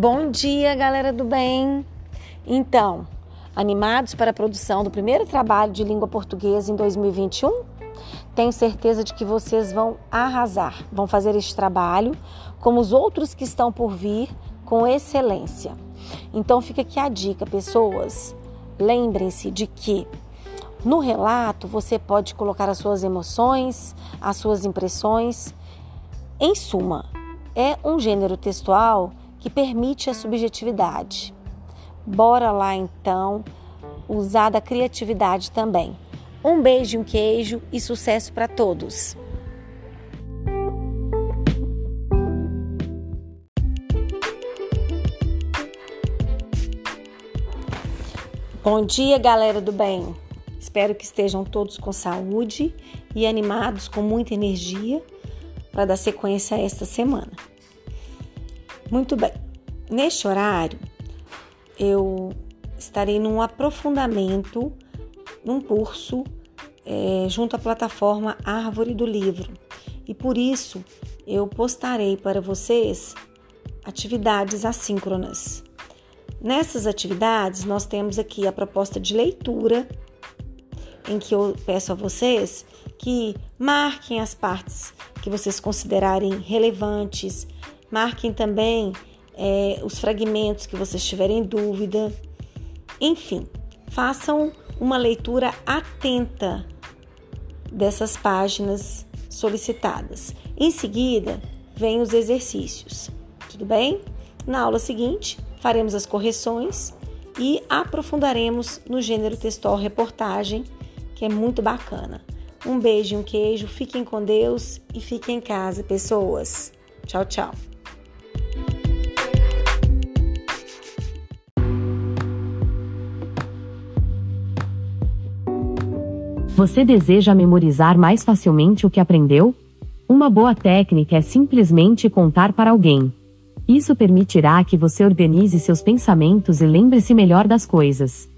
Bom dia, galera do bem! Então, animados para a produção do primeiro trabalho de língua portuguesa em 2021? Tenho certeza de que vocês vão arrasar, vão fazer este trabalho, como os outros que estão por vir, com excelência. Então, fica aqui a dica, pessoas. Lembrem-se de que no relato você pode colocar as suas emoções, as suas impressões. Em suma, é um gênero textual que permite a subjetividade. Bora lá então usar da criatividade também. Um beijo, um queijo e sucesso para todos! Bom dia, galera do bem. Espero que estejam todos com saúde e animados com muita energia para dar sequência a esta semana. Muito bem. Neste horário, eu estarei num aprofundamento num curso é, junto à plataforma Árvore do Livro. E por isso eu postarei para vocês atividades assíncronas. Nessas atividades, nós temos aqui a proposta de leitura, em que eu peço a vocês que marquem as partes que vocês considerarem relevantes, Marquem também é, os fragmentos que vocês tiverem dúvida. Enfim, façam uma leitura atenta dessas páginas solicitadas. Em seguida, vem os exercícios. Tudo bem? Na aula seguinte, faremos as correções e aprofundaremos no gênero textual reportagem, que é muito bacana. Um beijo e um queijo, fiquem com Deus e fiquem em casa, pessoas. Tchau, tchau. Você deseja memorizar mais facilmente o que aprendeu? Uma boa técnica é simplesmente contar para alguém. Isso permitirá que você organize seus pensamentos e lembre-se melhor das coisas.